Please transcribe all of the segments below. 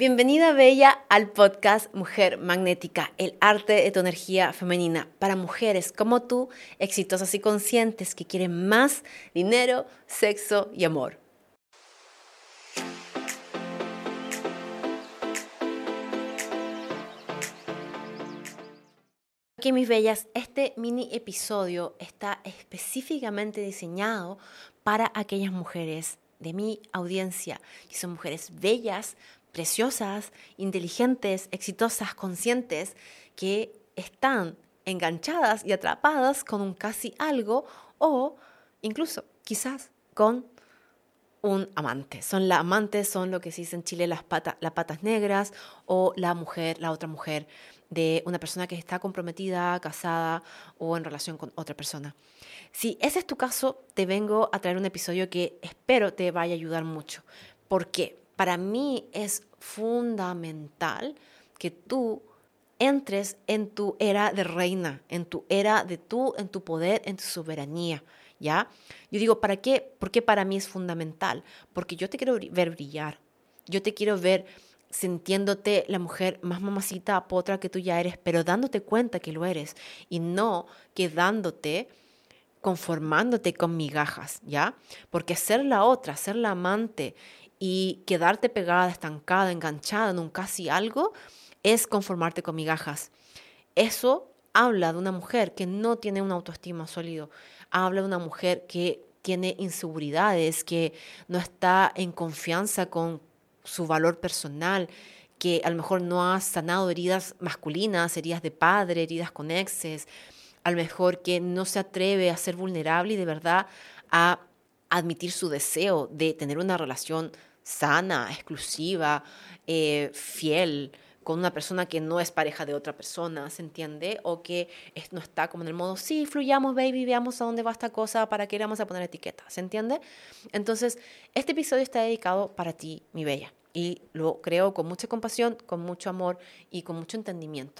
Bienvenida Bella al podcast Mujer Magnética, el arte de tu energía femenina para mujeres como tú, exitosas y conscientes que quieren más dinero, sexo y amor. Aquí mis bellas, este mini episodio está específicamente diseñado para aquellas mujeres de mi audiencia, que son mujeres bellas, preciosas, inteligentes, exitosas, conscientes, que están enganchadas y atrapadas con un casi algo o incluso quizás con un amante. Son la amante, son lo que se dice en Chile las, las patas negras o la mujer, la otra mujer de una persona que está comprometida, casada o en relación con otra persona. Si ese es tu caso, te vengo a traer un episodio que espero te vaya a ayudar mucho. ¿Por qué? Para mí es fundamental que tú entres en tu era de reina, en tu era de tú, en tu poder, en tu soberanía, ¿ya? Yo digo, ¿para qué? Porque para mí es fundamental, porque yo te quiero ver brillar, yo te quiero ver sintiéndote la mujer más mamacita, potra que tú ya eres, pero dándote cuenta que lo eres y no quedándote conformándote con migajas, ¿ya? Porque ser la otra, ser la amante y quedarte pegada, estancada, enganchada en un casi algo, es conformarte con migajas. Eso habla de una mujer que no tiene una autoestima sólido, habla de una mujer que tiene inseguridades, que no está en confianza con su valor personal, que a lo mejor no ha sanado heridas masculinas, heridas de padre, heridas con exes, a lo mejor que no se atreve a ser vulnerable y de verdad a admitir su deseo de tener una relación sana, exclusiva, eh, fiel, con una persona que no es pareja de otra persona, ¿se entiende? O que no está como en el modo, sí, fluyamos, baby, veamos a dónde va esta cosa, para qué vamos a poner etiqueta, ¿se entiende? Entonces, este episodio está dedicado para ti, mi bella, y lo creo con mucha compasión, con mucho amor y con mucho entendimiento.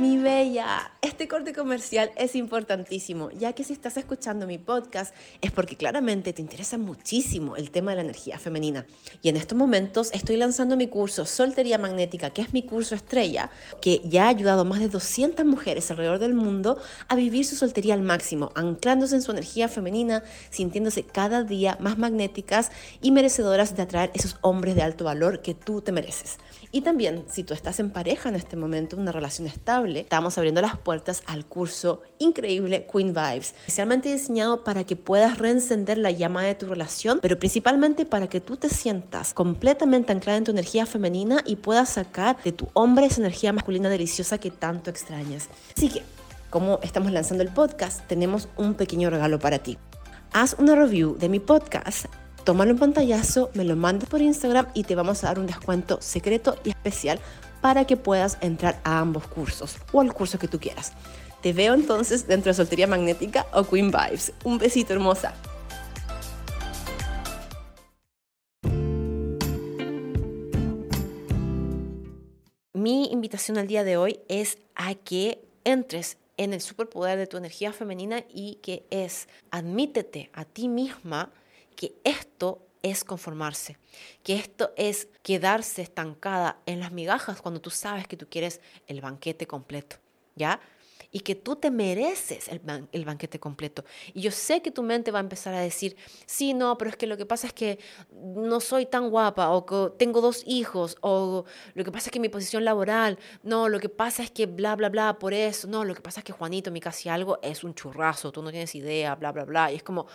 Mi bella, este corte comercial es importantísimo, ya que si estás escuchando mi podcast es porque claramente te interesa muchísimo el tema de la energía femenina. Y en estos momentos estoy lanzando mi curso Soltería Magnética, que es mi curso estrella, que ya ha ayudado a más de 200 mujeres alrededor del mundo a vivir su soltería al máximo, anclándose en su energía femenina, sintiéndose cada día más magnéticas y merecedoras de atraer esos hombres de alto valor que tú te mereces. Y también, si tú estás en pareja en este momento, una relación estable, estamos abriendo las puertas al curso increíble Queen Vibes, especialmente diseñado para que puedas reencender la llama de tu relación, pero principalmente para que tú te sientas completamente anclada en tu energía femenina y puedas sacar de tu hombre esa energía masculina deliciosa que tanto extrañas. Así que, como estamos lanzando el podcast, tenemos un pequeño regalo para ti. Haz una review de mi podcast tómalo en pantallazo, me lo mandas por Instagram y te vamos a dar un descuento secreto y especial para que puedas entrar a ambos cursos o al curso que tú quieras. Te veo entonces dentro de Soltería Magnética o Queen Vibes. Un besito hermosa. Mi invitación al día de hoy es a que entres en el superpoder de tu energía femenina y que es admítete a ti misma que esto es conformarse, que esto es quedarse estancada en las migajas cuando tú sabes que tú quieres el banquete completo, ¿ya? Y que tú te mereces el, el, banquete completo. Y yo sé que tu mente va a empezar a decir, sí, no, pero es que lo que pasa es que no soy tan guapa, o que tengo dos hijos, o lo que pasa es que mi posición laboral, no, lo que pasa es que bla, bla, bla, por eso, no, lo que pasa es que Juanito, mi casi algo, es un churrazo, tú no tienes idea, bla, bla, bla. Y es como,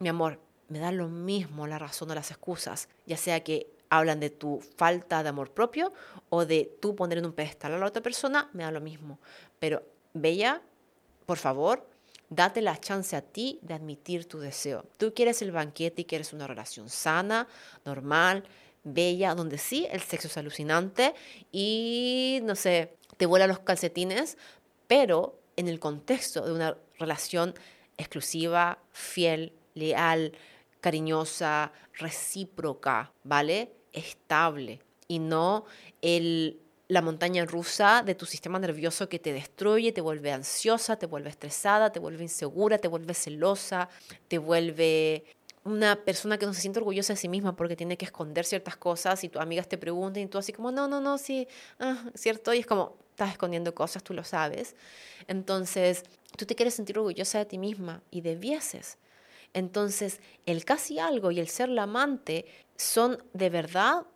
mi amor, me da lo mismo la razón o las excusas, ya sea que hablan de tu falta de amor propio o de tú poner en un pedestal a la otra persona, me da lo mismo. Pero, Bella, por favor, date la chance a ti de admitir tu deseo. Tú quieres el banquete y quieres una relación sana, normal, bella, donde sí, el sexo es alucinante y, no sé, te vuela los calcetines, pero en el contexto de una relación exclusiva, fiel, leal, cariñosa, recíproca, ¿vale? Estable y no el, la montaña rusa de tu sistema nervioso que te destruye, te vuelve ansiosa, te vuelve estresada, te vuelve insegura, te vuelve celosa, te vuelve una persona que no se siente orgullosa de sí misma porque tiene que esconder ciertas cosas y tus amigas te preguntan y tú así como, no, no, no, sí, ah, cierto, y es como, estás escondiendo cosas, tú lo sabes. Entonces, tú te quieres sentir orgullosa de ti misma y debieses. Entonces, el casi algo y el ser la amante son de verdad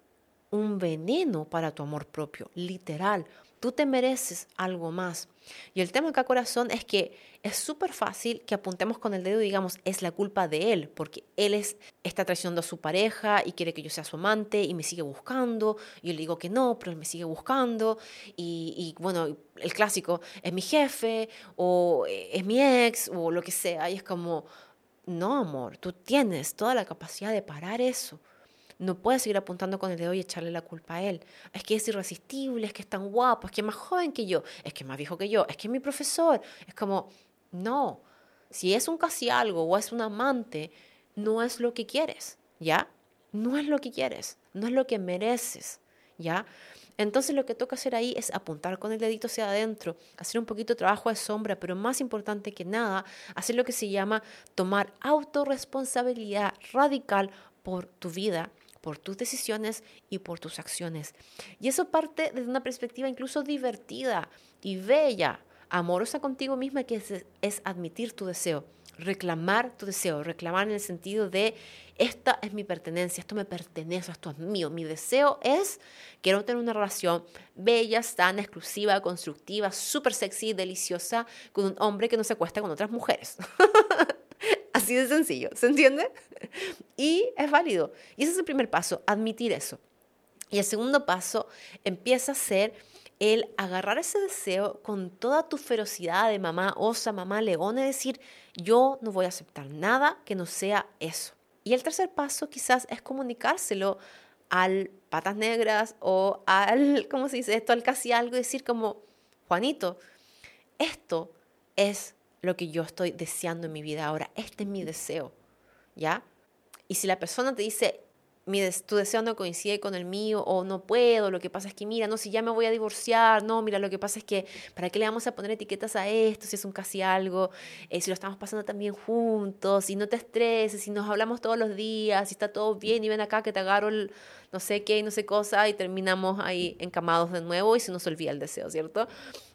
un veneno para tu amor propio, literal. Tú te mereces algo más. Y el tema acá, corazón, es que es súper fácil que apuntemos con el dedo y digamos, es la culpa de él, porque él es, está traicionando a su pareja y quiere que yo sea su amante y me sigue buscando. Yo le digo que no, pero él me sigue buscando. Y, y bueno, el clásico, es mi jefe o es mi ex o lo que sea. Y es como, no, amor, tú tienes toda la capacidad de parar eso. No puedes seguir apuntando con el dedo y echarle la culpa a él. Es que es irresistible, es que es tan guapo, es que es más joven que yo, es que es más viejo que yo, es que es mi profesor. Es como, no. Si es un casi algo o es un amante, no es lo que quieres, ¿ya? No es lo que quieres, no es lo que mereces, ¿ya? Entonces lo que toca hacer ahí es apuntar con el dedito hacia adentro, hacer un poquito de trabajo de sombra, pero más importante que nada, hacer lo que se llama tomar autorresponsabilidad radical por tu vida por tus decisiones y por tus acciones. Y eso parte desde una perspectiva incluso divertida y bella, amorosa contigo misma, que es, admitir tu deseo, reclamar tu deseo, reclamar en el sentido de esta es mi pertenencia, esto me pertenece, esto es mío. Mi deseo es, quiero tener una relación bella, sana, exclusiva, constructiva, súper sexy, deliciosa, con un hombre que no se acuesta con otras mujeres. Así de sencillo, ¿se entiende? Y es válido. Y ese es el primer paso, admitir eso. Y el segundo paso empieza a ser el agarrar ese deseo con toda tu ferocidad de mamá osa, mamá leona, y decir, yo no voy a aceptar nada que no sea eso. Y el tercer paso quizás es comunicárselo al patas negras o al, ¿cómo se dice esto? Al casi algo, decir como, Juanito, esto es lo que yo estoy deseando en mi vida ahora. Este es mi deseo, ¿ya? Y si la persona te dice, mi tu deseo no coincide con el mío o no puedo, lo que pasa es que mira, no, si ya me voy a divorciar, no, mira, lo que pasa es que, ¿para qué le vamos a poner etiquetas a esto si es un casi algo? Eh, si lo estamos pasando también juntos, si no te estreses, si nos hablamos todos los días, si está todo bien y ven acá que te agarro el no sé qué y no sé cosa y terminamos ahí encamados de nuevo y se nos olvida el deseo, ¿cierto?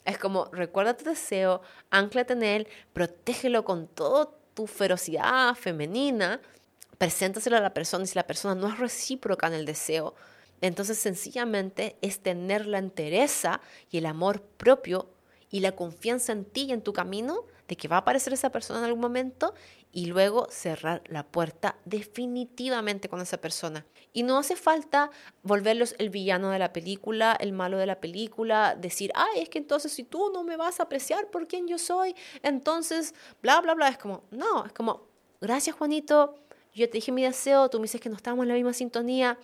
Es como, recuerda tu deseo, anclate en él, protégelo con toda tu ferocidad femenina, preséntaselo a la persona y si la persona no es recíproca en el deseo, entonces sencillamente es tener la entereza y el amor propio y la confianza en ti y en tu camino de que va a aparecer esa persona en algún momento y luego cerrar la puerta definitivamente con esa persona. Y no hace falta volverlos el villano de la película, el malo de la película, decir, ay, es que entonces si tú no me vas a apreciar por quien yo soy, entonces, bla, bla, bla. Es como, no, es como, gracias Juanito, yo te dije mi deseo, tú me dices que no estamos en la misma sintonía,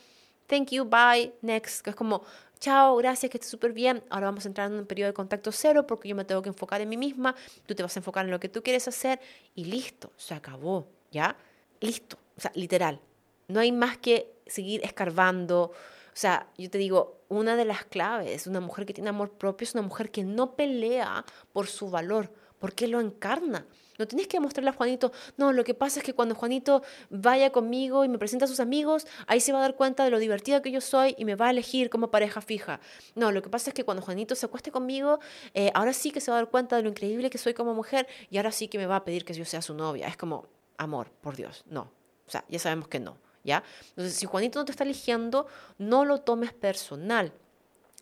thank you, bye, next. Que es como, chao, gracias, que estés súper bien. Ahora vamos a entrar en un periodo de contacto cero porque yo me tengo que enfocar en mí misma, tú te vas a enfocar en lo que tú quieres hacer y listo, se acabó, ¿ya? Listo, o sea, literal. No hay más que seguir escarbando. O sea, yo te digo, una de las claves, una mujer que tiene amor propio es una mujer que no pelea por su valor, porque lo encarna. No tienes que mostrarle a Juanito, no, lo que pasa es que cuando Juanito vaya conmigo y me presenta a sus amigos, ahí se va a dar cuenta de lo divertida que yo soy y me va a elegir como pareja fija. No, lo que pasa es que cuando Juanito se acueste conmigo, eh, ahora sí que se va a dar cuenta de lo increíble que soy como mujer y ahora sí que me va a pedir que yo sea su novia. Es como, amor, por Dios, no. O sea, ya sabemos que no, ¿ya? Entonces, si Juanito no te está eligiendo, no lo tomes personal.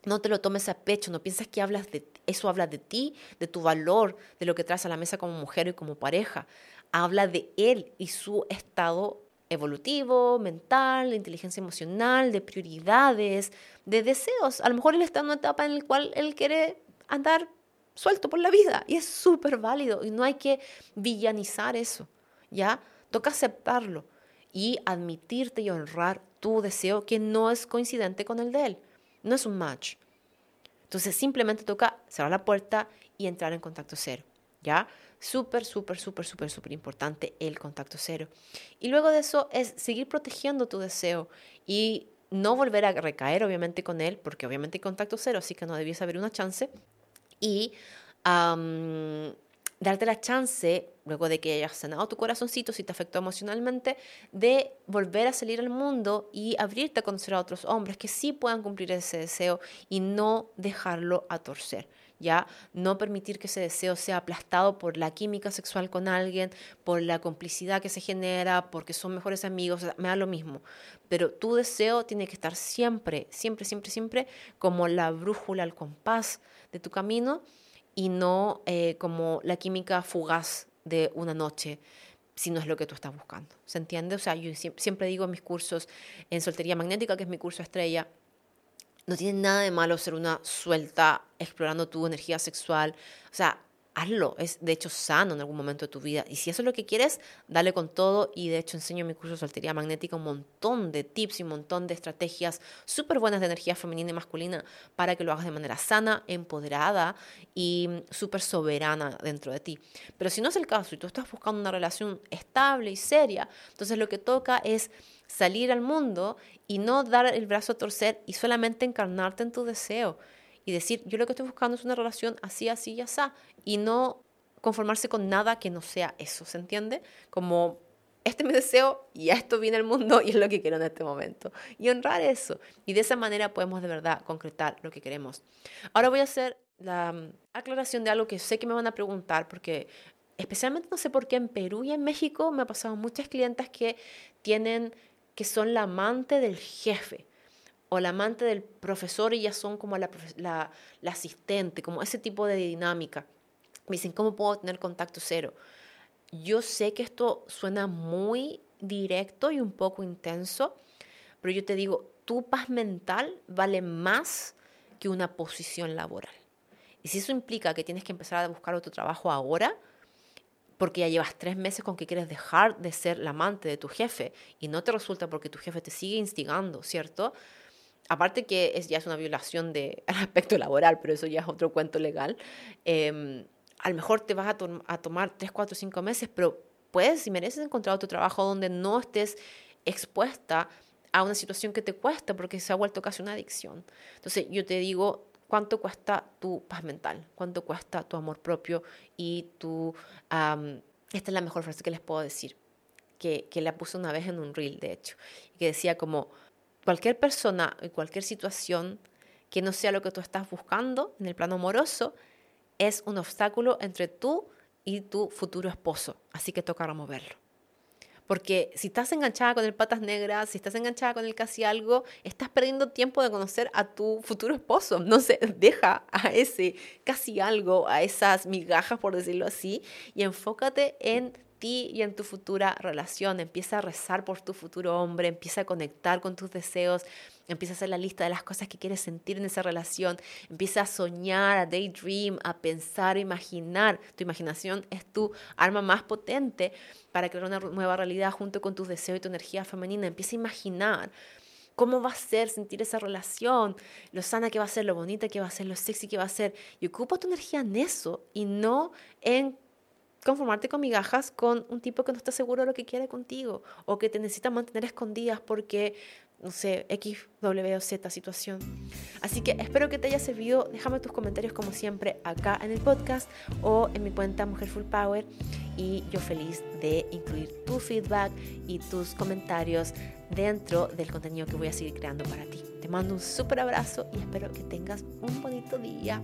No te lo tomes a pecho, no piensas que hablas de eso habla de ti, de tu valor, de lo que traes a la mesa como mujer y como pareja. Habla de él y su estado evolutivo, mental, de inteligencia emocional, de prioridades, de deseos. A lo mejor él está en una etapa en la cual él quiere andar suelto por la vida y es súper válido y no hay que villanizar eso, ¿ya? Toca aceptarlo y admitirte y honrar tu deseo que no es coincidente con el de él. No es un match. Entonces simplemente toca cerrar la puerta y entrar en contacto cero, ¿ya? Súper, súper, súper, súper, súper importante el contacto cero. Y luego de eso es seguir protegiendo tu deseo y no volver a recaer obviamente con él, porque obviamente hay contacto cero, así que no debiese haber una chance. Y darte la chance, luego de que hayas sanado tu corazoncito, si te afectó emocionalmente, de volver a salir al mundo y abrirte a conocer a otros hombres que sí puedan cumplir ese deseo y no dejarlo a torcer. ¿ya? No permitir que ese deseo sea aplastado por la química sexual con alguien, por la complicidad que se genera, porque son mejores amigos, me da lo mismo. Pero tu deseo tiene que estar siempre, siempre, siempre, siempre como la brújula, el compás de tu camino y no eh, como la química fugaz de una noche si no es lo que tú estás buscando. ¿Se entiende? O sea, yo siempre digo en mis cursos en soltería magnética, que es mi curso estrella, no tiene nada de malo ser una suelta explorando tu energía sexual. O sea, hazlo, es de hecho sano en algún momento de tu vida. Y si eso es lo que quieres, dale con todo. Y de hecho enseño en mi curso de soltería magnética un montón de tips y un montón de estrategias súper buenas de energía femenina y masculina para que lo hagas de manera sana, empoderada y súper soberana dentro de ti. Pero si no es el caso y tú estás buscando una relación estable y seria, entonces lo que toca es salir al mundo y no dar el brazo a torcer y solamente encarnarte en tu deseo y decir, yo lo que estoy buscando es una relación así, así y así, y no conformarse con nada que no sea eso, ¿se entiende? Como, este es mi deseo y a esto viene el mundo y es lo que quiero en este momento. Y honrar eso. Y de esa manera podemos de verdad concretar lo que queremos. Ahora voy a hacer la mm, aclaración de algo que sé que me van a preguntar porque especialmente no sé por qué en Perú y en México me ha pasado muchas clientas que tienen que son la amante del jefe o la amante del profesor ya son como la, la, asistente, como ese tipo de dinámica. Me dicen, ¿cómo puedo tener contacto cero? Yo sé que esto suena muy directo y un poco intenso, pero yo te digo, tu paz mental vale más que una posición laboral. Y si eso implica que tienes que empezar a buscar otro trabajo ahora, porque ya llevas tres meses con que quieres dejar de ser la amante de tu jefe y no te resulta porque tu jefe te sigue instigando, ¿cierto? Aparte que es, ya es una violación del aspecto laboral, pero eso ya es otro cuento legal, eh, a lo mejor te vas a, a tomar 3, 4, 5 meses, pero puedes y mereces encontrar otro trabajo donde no estés expuesta a una situación que te cuesta porque se ha vuelto casi una adicción. Entonces yo te digo, ¿cuánto cuesta tu paz mental? ¿Cuánto cuesta tu amor propio y tu... esta es la mejor frase que les puedo decir, que, que la puse una vez en un reel, de hecho, que decía como cualquier persona y cualquier situación que no sea lo que tú estás buscando en el plano amoroso es un obstáculo entre tú y tu futuro esposo. Así que toca removerlo. Porque si estás enganchada con el patas negras, si estás enganchada con el casi algo, estás perdiendo tiempo de conocer a tu futuro esposo. No sé, deja a ese casi algo, a esas migajas, por decirlo así, y enfócate en ti y en tu futura relación. Empieza a rezar por tu futuro hombre, empieza a conectar con tus deseos, empieza a hacer la lista de las cosas que quieres sentir en esa relación, empieza a soñar, a daydream, a pensar, a imaginar. Tu imaginación es tu arma más potente para crear una nueva realidad junto con tus deseos y tu energía femenina. Empieza a imaginar cómo va a ser sentir esa relación, lo sana que va a ser, lo bonita que va a ser, lo sexy que va a ser. Y ocupa tu energía en eso y no en conformarte con migajas con un tipo que no está seguro de lo que quiere contigo o que te necesita mantener escondidas porque, no sé, X, W o Z situación. Así que espero que te haya servido. Déjame tus comentarios como siempre acá en el podcast o en mi cuenta Mujer Full Power y yo feliz de incluir tu feedback y tus comentarios dentro del contenido que voy a seguir creando para ti. Te mando un súper abrazo y espero que tengas un bonito día.